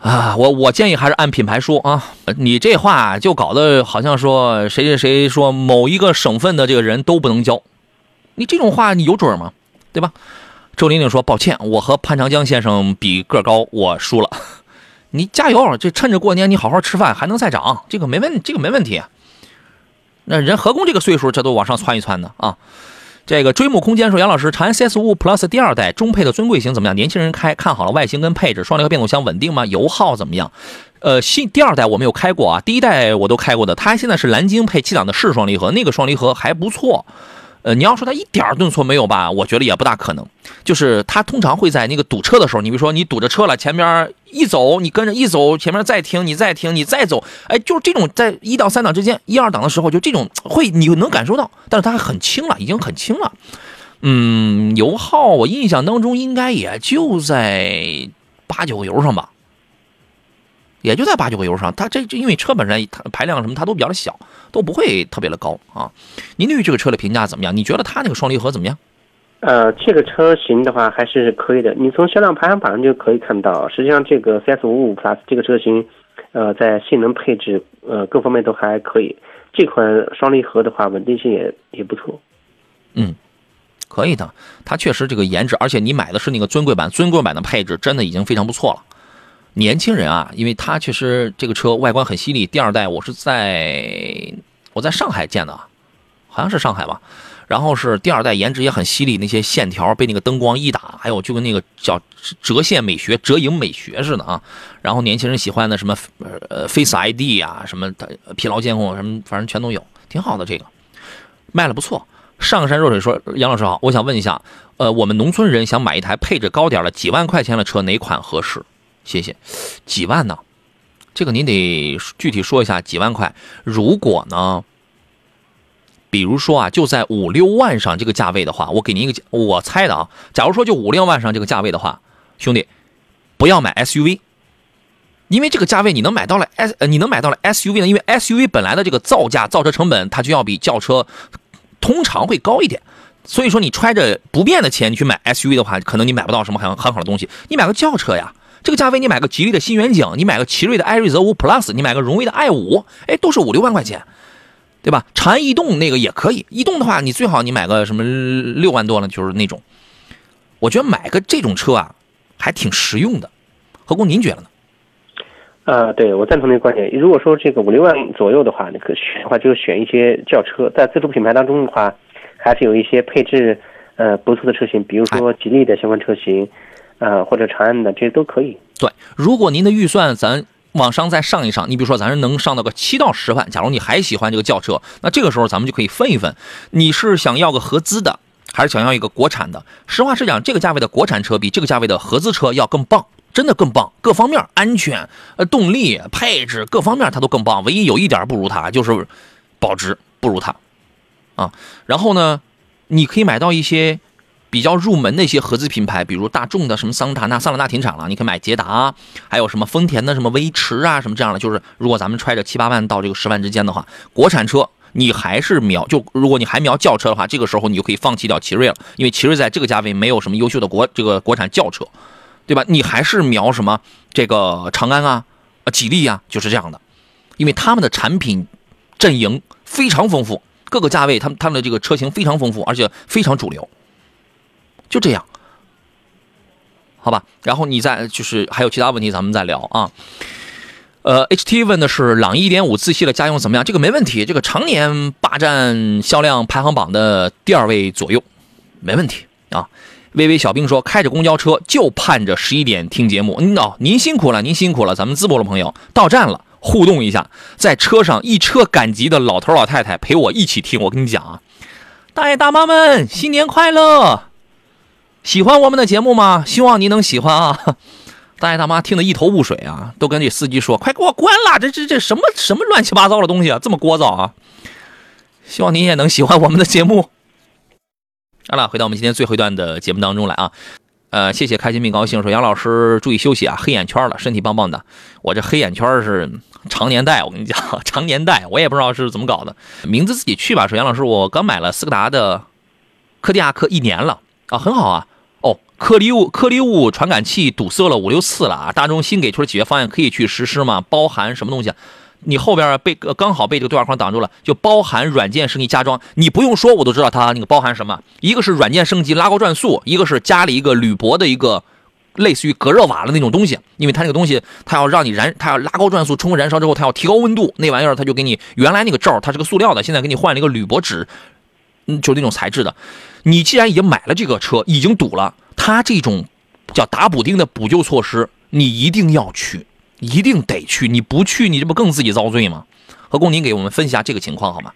啊，我我建议还是按品牌说啊，你这话就搞得好像说谁谁谁说某一个省份的这个人都不能交，你这种话你有准吗？对吧？周玲玲说：“抱歉，我和潘长江先生比个高，我输了。你加油，这趁着过年你好好吃饭，还能再涨，这个没问，这个没问题。那人何工这个岁数，这都往上窜一窜的啊。”这个追梦空间说：“杨老师，长安 CS 五五 Plus 第二代中配的尊贵型怎么样？年轻人开看好了外形跟配置，双离合变速箱稳定吗？油耗怎么样？呃，新第二代我没有开过啊，第一代我都开过的。它现在是蓝鲸配七档的是双离合，那个双离合还不错。呃，你要说它一点顿挫没有吧，我觉得也不大可能。就是它通常会在那个堵车的时候，你比如说你堵着车了，前面一走，你跟着一走，前面再停，你再停，你再走，哎，就是这种在一到三档之间，一二档的时候，就这种会你能感受到，但是它很轻了，已经很轻了。嗯，油耗我印象当中应该也就在八九个油上吧，也就在八九个油上。它这因为车本身它排量什么它都比较的小，都不会特别的高啊。您对于这个车的评价怎么样？你觉得它那个双离合怎么样？呃，这个车型的话还是可以的。你从销量排行榜上就可以看到，实际上这个 CS 五五 Plus 这个车型，呃，在性能配置呃各方面都还可以。这款双离合的话，稳定性也也不错。嗯，可以的。它确实这个颜值，而且你买的是那个尊贵版，尊贵版的配置真的已经非常不错了。年轻人啊，因为它确实这个车外观很犀利。第二代我是在我在上海见的，好像是上海吧。然后是第二代，颜值也很犀利，那些线条被那个灯光一打，还有就跟那个叫折线美学、折影美学似的啊。然后年轻人喜欢的什么呃 Face ID 啊，什么疲劳监控什么，反正全都有，挺好的。这个卖了不错。上山若水说：“杨老师好，我想问一下，呃，我们农村人想买一台配置高点的几万块钱的车，哪款合适？谢谢。几万呢？这个您得具体说一下。几万块，如果呢？”比如说啊，就在五六万上这个价位的话，我给您一个我猜的啊。假如说就五六万上这个价位的话，兄弟，不要买 SUV，因为这个价位你能买到了 S，你能买到了 SUV 呢？因为 SUV 本来的这个造价、造车成本它就要比轿车通常会高一点，所以说你揣着不变的钱你去买 SUV 的话，可能你买不到什么很很好的东西。你买个轿车呀，这个价位你买个吉利的新远景，你买个奇瑞的艾瑞泽五 Plus，你买个荣威的 i 五，哎，都是五六万块钱。对吧？长安逸动那个也可以，逸动的话，你最好你买个什么六万多呢？就是那种，我觉得买个这种车啊，还挺实用的。何工，您觉得呢？呃，对我赞同那个观点。如果说这个五六万左右的话，那个选的话就选一些轿车。在自主品牌当中的话，还是有一些配置呃不错的车型，比如说吉利的相关车型，呃或者长安的这些都可以。对，如果您的预算咱。往上再上一上，你比如说，咱能上到个七到十万。假如你还喜欢这个轿车，那这个时候咱们就可以分一分，你是想要个合资的，还是想要一个国产的？实话实讲，这个价位的国产车比这个价位的合资车要更棒，真的更棒，各方面安全、呃动力、配置各方面它都更棒。唯一有一点不如它，就是保值不如它啊。然后呢，你可以买到一些。比较入门的一些合资品牌，比如大众的什么桑塔纳、桑塔纳停产了，你可以买捷达，还有什么丰田的什么威驰啊，什么这样的。就是如果咱们揣着七八万到这个十万之间的话，国产车你还是瞄就如果你还瞄轿车的话，这个时候你就可以放弃掉奇瑞了，因为奇瑞在这个价位没有什么优秀的国这个国产轿车，对吧？你还是瞄什么这个长安啊、吉利啊，就是这样的，因为他们的产品阵营非常丰富，各个价位他们他们的这个车型非常丰富，而且非常主流。就这样，好吧。然后你再就是还有其他问题，咱们再聊啊。呃，HT 问的是朗逸1.5自吸的家用怎么样？这个没问题，这个常年霸占销量排行榜的第二位左右，没问题啊。微微小兵说，开着公交车就盼着十一点听节目。嗯哦，您辛苦了，您辛苦了。咱们淄博的朋友到站了，互动一下，在车上一车赶集的老头老太太陪我一起听。我跟你讲啊，大爷大妈们，新年快乐！喜欢我们的节目吗？希望您能喜欢啊！[LAUGHS] 大爷大妈听得一头雾水啊，都跟这司机说：“快给我关了！这这这什么什么乱七八糟的东西啊，这么聒噪啊！”希望您也能喜欢我们的节目。好了，回到我们今天最后一段的节目当中来啊。呃，谢谢开心并高兴说杨老师注意休息啊，黑眼圈了，身体棒棒的。我这黑眼圈是常年戴，我跟你讲，[LAUGHS] 常年戴，我也不知道是怎么搞的。名字自己去吧。说杨老师，我刚买了斯柯达的柯迪亚克一年了啊，很好啊。颗粒物颗粒物传感器堵塞了五六次了啊！大众新给出的解决方案可以去实施吗？包含什么东西？你后边被刚好被这个对话框挡住了，就包含软件升级加装。你不用说，我都知道它那个包含什么。一个是软件升级拉高转速，一个是加了一个铝箔的一个类似于隔热瓦的那种东西。因为它那个东西，它要让你燃，它要拉高转速，充分燃烧之后，它要提高温度。那玩意儿它就给你原来那个罩，它是个塑料的，现在给你换了一个铝箔纸，嗯，就那种材质的。你既然已经买了这个车，已经堵了，他这种叫打补丁的补救措施，你一定要去。一定得去，你不去，你这不更自己遭罪吗？何工，您给我们分析下这个情况好吗？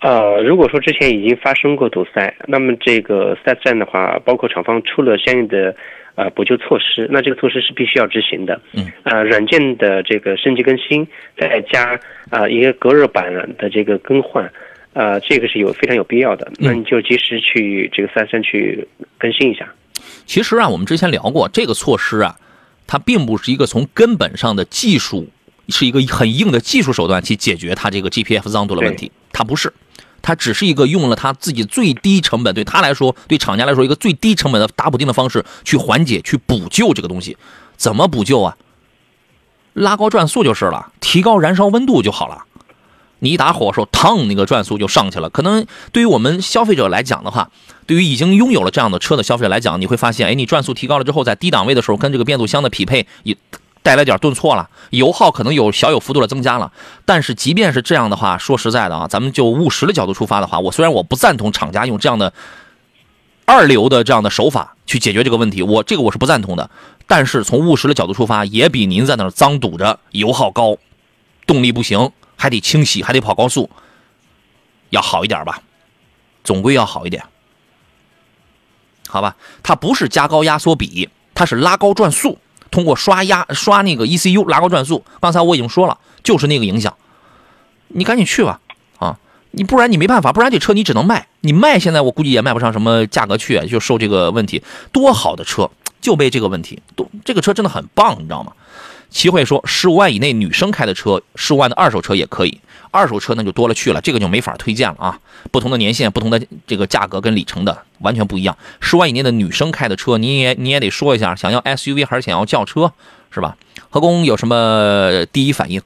呃，如果说之前已经发生过堵塞，那么这个四 S 站的话，包括厂方出了相应的呃补救措施，那这个措施是必须要执行的。嗯。呃，软件的这个升级更新，再加啊一个隔热板的这个更换，呃，这个是有非常有必要的。那你就及时去这个三三去更新一下。其实啊，我们之前聊过这个措施啊。它并不是一个从根本上的技术，是一个很硬的技术手段去解决它这个 GPF 脏度的问题。它不是，它只是一个用了它自己最低成本，对他来说，对厂家来说，一个最低成本的打补丁的方式去缓解、去补救这个东西。怎么补救啊？拉高转速就是了，提高燃烧温度就好了。你一打火时候，腾，那个转速就上去了。可能对于我们消费者来讲的话，对于已经拥有了这样的车的消费者来讲，你会发现，哎，你转速提高了之后，在低档位的时候，跟这个变速箱的匹配也带来点顿挫了，油耗可能有小有幅度的增加了。但是即便是这样的话，说实在的啊，咱们就务实的角度出发的话，我虽然我不赞同厂家用这样的二流的这样的手法去解决这个问题，我这个我是不赞同的。但是从务实的角度出发，也比您在那儿脏堵着、油耗高、动力不行。还得清洗，还得跑高速，要好一点吧，总归要好一点，好吧？它不是加高压缩比，它是拉高转速，通过刷压刷那个 ECU 拉高转速。刚才我已经说了，就是那个影响。你赶紧去吧，啊，你不然你没办法，不然这车你只能卖。你卖现在我估计也卖不上什么价格去，就受这个问题。多好的车就被这个问题，都这个车真的很棒，你知道吗？齐慧说：“十五万以内女生开的车，十五万的二手车也可以。二手车那就多了去了，这个就没法推荐了啊！不同的年限、不同的这个价格跟里程的完全不一样。十万以内的女生开的车，你也你也得说一下，想要 SUV 还是想要轿车，是吧？何工有什么第一反应？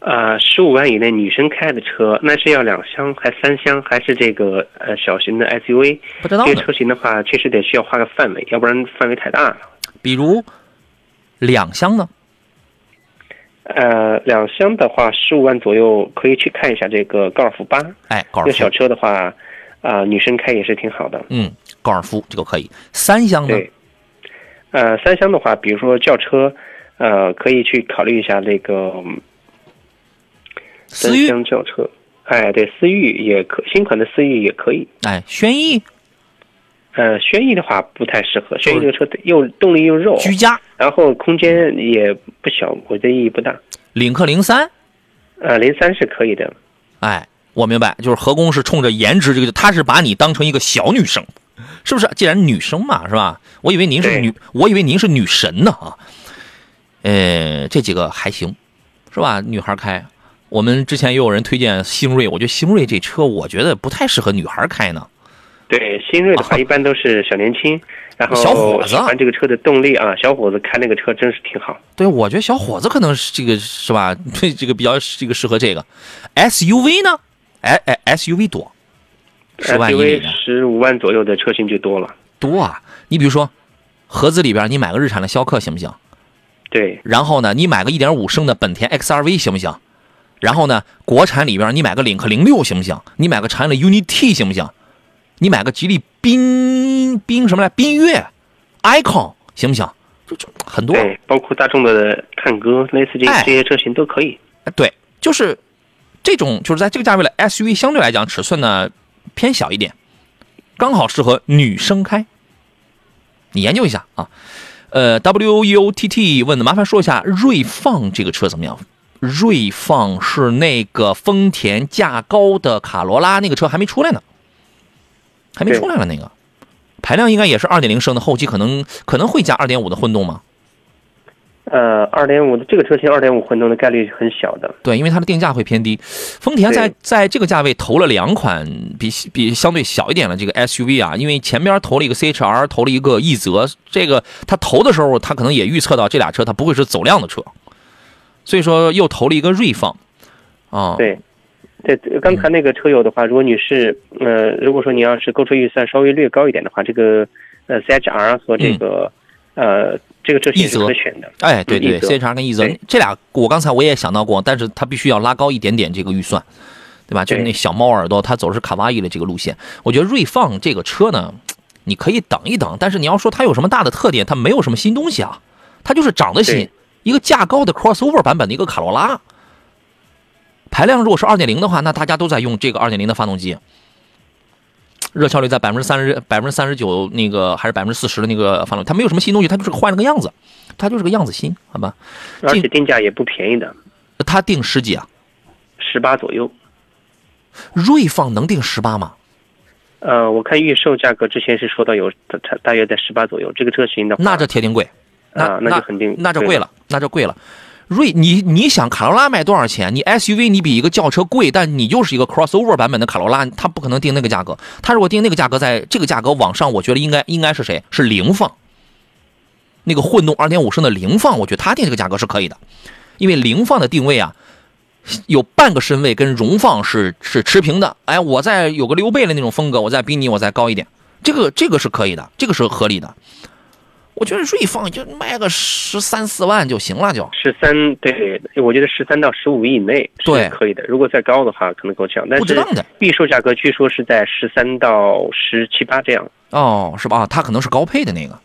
呃，十五万以内女生开的车，那是要两厢还三厢，还是这个呃小型的 SUV？不知道这些车型的话，确实得需要画个范围，要不然范围太大了。比如。”两厢呢？呃，两厢的话，十五万左右可以去看一下这个高尔夫八。哎，高尔夫小车的话，啊，女生开也是挺好的。嗯，高尔夫这个可以。三厢呢？对。呃，三厢的话，比如说轿车，呃，可以去考虑一下那个思域轿车。哎，对，思域也可，新款的思域也可以。哎，轩逸。呃，轩逸的话不太适合，轩逸这个车又动力又肉，居家，然后空间也不小，我觉得意义不大。领克零三，呃，零三是可以的。哎，我明白，就是何工是冲着颜值这个，他是把你当成一个小女生，是不是？既然女生嘛，是吧？我以为您是女，我以为您是女神呢啊。呃，这几个还行，是吧？女孩开，我们之前也有人推荐星瑞，我觉得星瑞这车，我觉得不太适合女孩开呢。对新锐的话，一般都是小年轻，然后小伙子喜欢这个车的动力啊。小伙子开那个车真是挺好。对，我觉得小伙子可能是这个是吧？对，[LAUGHS] 这个比较这个适合这个 SUV 呢？哎哎，SUV 多，十万以内十五万左右的车型就多了。多啊！你比如说，盒子里边你买个日产的逍客行不行？对。然后呢，你买个一点五升的本田 XRV 行不行？然后呢，国产里边你买个领克零六行不行？你买个长安的 UNI T 行不行？你买个吉利缤缤什么来？缤越，icon 行不行？就就很多，对，包括大众的探歌，类似这这些车型都可以。对，就是这种，就是在这个价位的 SUV，相对来讲尺寸呢偏小一点，刚好适合女生开。你研究一下啊。呃，W E O T T 问的，麻烦说一下锐放这个车怎么样？锐放是那个丰田价高的卡罗拉，那个车还没出来呢，还没出来了那个，排量应该也是二点零升的，后期可能可能会加二点五的混动吗？呃，二点五的这个车型，二点五混动的概率很小的。对，因为它的定价会偏低。丰田在在这个价位投了两款比比相对小一点的这个 SUV 啊，因为前边投了一个 CHR，投了一个奕泽。这个他投的时候，他可能也预测到这俩车它不会是走量的车，所以说又投了一个锐放。啊，对，对，刚才那个车友的话，如果女士，呃，如果说你要是购车预算稍微略高一点的话，这个呃 CHR 和这个呃。这个车型是可选的，哎，对对，C H R 跟奕泽这俩，我刚才我也想到过，但是它必须要拉高一点点这个预算，对吧？就是那小猫耳朵，它走的是卡哇伊的这个路线。我觉得锐放这个车呢，你可以等一等，但是你要说它有什么大的特点，它没有什么新东西啊，它就是长得新，一个价高的 crossover 版本的一个卡罗拉，排量如果是二点零的话，那大家都在用这个二点零的发动机。热效率在百分之三十、百分之三十九，那个还是百分之四十的那个发动机，它没有什么新东西，它就是换了个样子，它就是个样子新，好吧？而且定价也不便宜的。它定十几啊？十八左右。锐放能定十八吗？呃，我看预售价格之前是说到有它大约在十八左右，这个车型的话，那这铁定贵，那那就肯定，那就贵了，那就贵了。瑞，你你想卡罗拉卖多少钱？你 SUV 你比一个轿车贵，但你就是一个 crossover 版本的卡罗拉，它不可能定那个价格。它如果定那个价格，在这个价格往上，我觉得应该应该是谁？是凌放，那个混动2.5升的凌放，我觉得它定这个价格是可以的，因为凌放的定位啊，有半个身位跟荣放是是持平的。哎，我再有个溜背的那种风格，我再比你我再高一点，这个这个是可以的，这个是合理的。我觉得锐放就卖个十三四万就行了，就十三对，我觉得十三到十五以内是可以的。如果再高的话，可能够呛。但是预售价格据说是在十三到十七八这样。哦，是吧？它可能是高配的那个。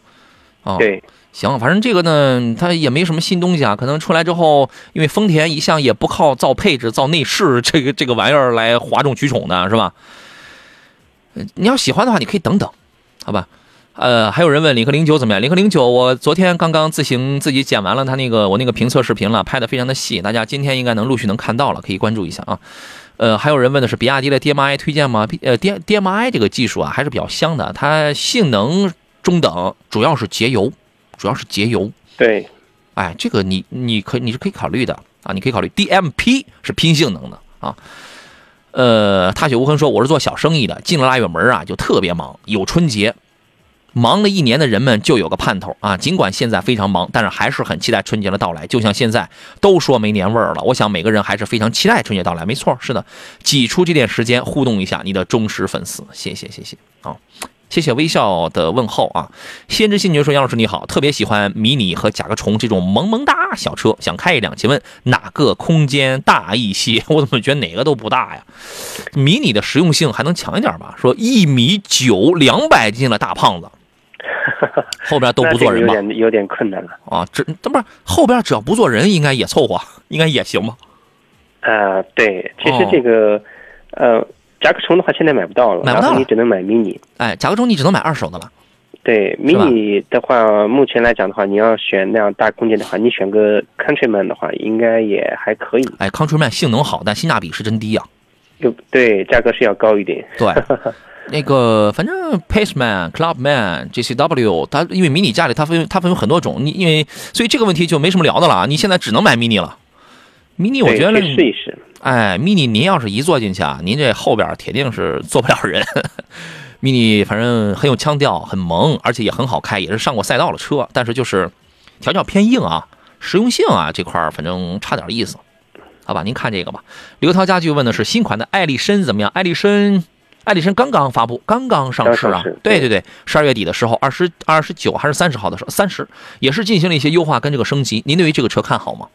哦，对，行，反正这个呢，它也没什么新东西啊。可能出来之后，因为丰田一向也不靠造配置、造内饰这个这个玩意儿来哗众取宠的，是吧？你要喜欢的话，你可以等等，好吧？呃，还有人问领克零九怎么样？领克零九，我昨天刚刚自行自己剪完了它那个我那个评测视频了，拍的非常的细，大家今天应该能陆续能看到了，可以关注一下啊。呃，还有人问的是比亚迪的 DMI 推荐吗？呃，D DMI 这个技术啊还是比较香的，它性能中等，主要是节油，主要是节油。对，哎，这个你你可你是可以考虑的啊，你可以考虑 DMP 是拼性能的啊。呃，踏雪无痕说我是做小生意的，进了腊月门啊就特别忙，有春节。忙了一年的人们就有个盼头啊！尽管现在非常忙，但是还是很期待春节的到来。就像现在都说没年味儿了，我想每个人还是非常期待春节到来。没错，是的，挤出这点时间互动一下你的忠实粉丝，谢谢谢谢啊！谢谢微笑的问候啊！先知新觉说杨老师你好，特别喜欢迷你和甲壳虫这种萌萌哒小车，想开一辆，请问哪个空间大一些？[LAUGHS] 我怎么觉得哪个都不大呀？迷你的实用性还能强一点吧？说一米九两百斤的大胖子。[LAUGHS] 后边都不做人吧？有点有点困难了啊！这这不是后边只要不做人，应该也凑合，应该也行吧？呃，对，其实这个呃，甲壳虫的话现在买不到了，买不到你只能买 mini。哎，甲壳虫你只能买二手的了。对，mini 的话，目前来讲的话，你要选那样大空间的话，你选个 Countryman 的话，应该也还可以。哎，Countryman 性能好，但性价比是真低呀。就对，价格是要高一点。对。[LAUGHS] 那个，反正 Paceman、Clubman、JCW，它因为迷你家里它分它分有很多种，你因为所以这个问题就没什么聊的了。你现在只能买 mini 了。mini 我觉得试一试。哎，mini 您要是一坐进去啊，您这后边铁定是坐不了人。[LAUGHS] mini 反正很有腔调，很萌，而且也很好开，也是上过赛道的车。但是就是调教偏硬啊，实用性啊这块反正差点意思。好吧，您看这个吧。刘涛家具问的是新款的艾力绅怎么样？艾力绅。爱丽绅刚刚发布，刚刚上市啊！对对对，十二月底的时候，二十二十九还是三十号的时候，三十也是进行了一些优化跟这个升级。您对于这个车看好吗？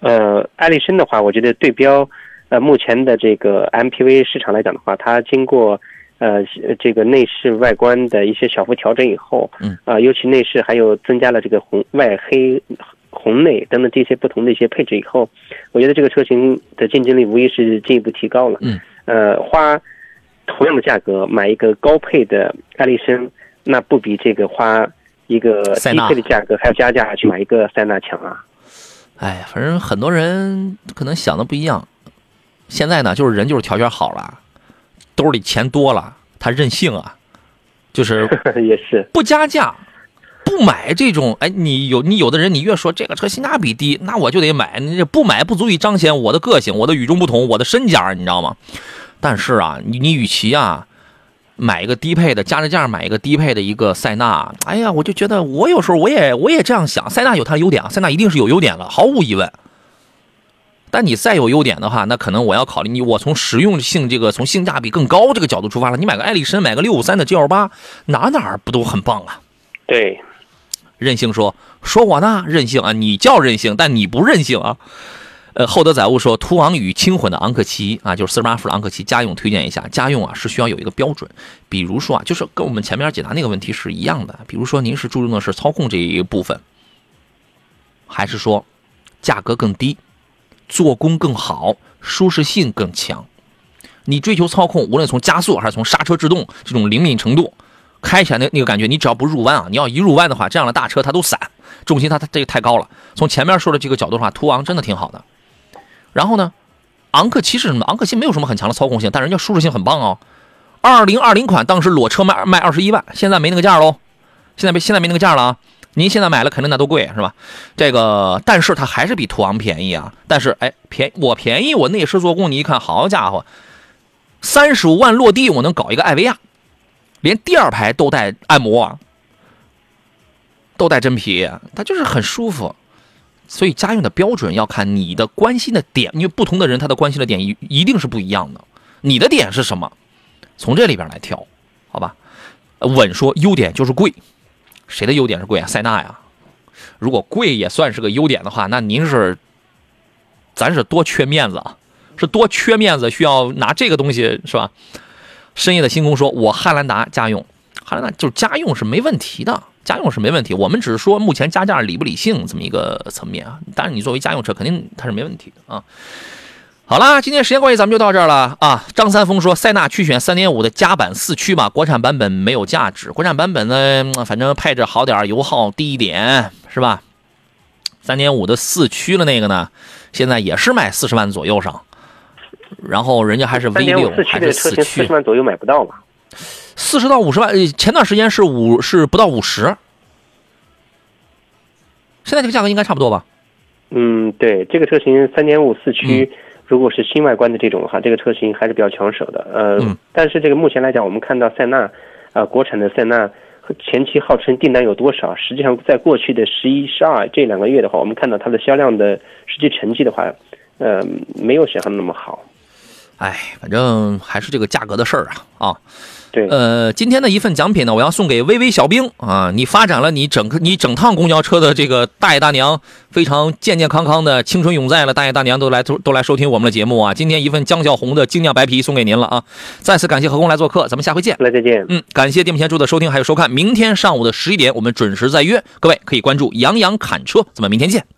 呃，爱丽绅的话，我觉得对标呃目前的这个 MPV 市场来讲的话，它经过呃这个内饰外观的一些小幅调整以后，嗯啊，尤其内饰还有增加了这个红外黑红内等等这些不同的一些配置以后，我觉得这个车型的竞争力无疑是进一步提高了。嗯，呃花。同样的价格买一个高配的艾力绅，那不比这个花一个低配的价格，还要加价去买一个塞纳强啊？哎，反正很多人可能想的不一样。现在呢，就是人就是条件好了，兜里钱多了，他任性啊，就是 [LAUGHS] 也是，不加价，不买这种。哎，你有你有的人，你越说这个车性价比低，那我就得买。你这不买不足以彰显我的个性，我的与众不同，我的身价，你知道吗？但是啊，你你与其啊买一个低配的，加着价买一个低配的一个塞纳，哎呀，我就觉得我有时候我也我也这样想，塞纳有它的优点啊，塞纳一定是有优点了，毫无疑问。但你再有优点的话，那可能我要考虑你，我从实用性这个从性价比更高这个角度出发了。你买个艾力绅，买个六五三的 G L 八，哪哪儿不都很棒啊？对，任性说说我呢任性啊，你叫任性，但你不任性啊。呃，厚德载物说途昂与轻混的昂克旗啊，就是四十八伏的昂克旗，家用推荐一下。家用啊是需要有一个标准，比如说啊，就是跟我们前面解答那个问题是一样的。比如说您是注重的是操控这一部分，还是说价格更低，做工更好，舒适性更强？你追求操控，无论从加速还是从刹车制动这种灵敏程度，开起来那那个感觉，你只要不入弯啊，你要一入弯的话，这样的大车它都散，重心它它这个太高了。从前面说的这个角度的话，途昂真的挺好的。然后呢，昂克旗是什么？昂克旗没有什么很强的操控性，但人家舒适性很棒哦。二零二零款当时裸车卖卖二十一万，现在没那个价喽，现在没现在没那个价了啊。您现在买了肯定那都贵是吧？这个，但是它还是比途昂便宜啊。但是哎，便我便宜，我内饰做工，你一看，好家伙，三十五万落地，我能搞一个艾维亚，连第二排都带按摩，都带真皮，它就是很舒服。所以家用的标准要看你的关心的点，因为不同的人他的关心的点一一定是不一样的。你的点是什么？从这里边来挑，好吧？稳说优点就是贵，谁的优点是贵啊？塞纳呀。如果贵也算是个优点的话，那您是，咱是多缺面子啊，是多缺面子，需要拿这个东西是吧？深夜的星空说，我汉兰达家用，汉兰达就是家用是没问题的。家用是没问题，我们只是说目前加价理不理性这么一个层面啊。但是你作为家用车，肯定它是没问题的啊。好啦，今天时间关系，咱们就到这儿了啊。张三丰说，塞纳去选三点五的加版四驱吧，国产版本没有价值。国产版本呢，反正配置好点，油耗低一点，是吧三点五的四驱的那个呢，现在也是卖四十万左右上，然后人家还是 V 六还是四驱，四十万左右买不到吧？四十到五十万，前段时间是五是不到五十，现在这个价格应该差不多吧？嗯，对，这个车型三点五四驱，如果是新外观的这种的话，这个车型还是比较抢手的。呃，嗯但是这个目前来讲，我们看到塞纳，啊、国产的塞纳前期号称订单有多少？实际上，在过去的十一、十二这两个月的话，我们看到它的销量的实际成绩的话，呃，没有想象的那么好。哎，反正还是这个价格的事儿啊啊。对，呃，今天的一份奖品呢，我要送给微微小兵啊！你发展了你整个你整趟公交车的这个大爷大娘，非常健健康康的青春永在了，大爷大娘都来都都来收听我们的节目啊！今天一份江小红的精酿白啤送给您了啊！再次感谢何工来做客，咱们下回见。来再见。嗯，感谢电幕前柱的收听还有收看，明天上午的十一点我们准时再约，各位可以关注杨洋侃车，咱们明天见。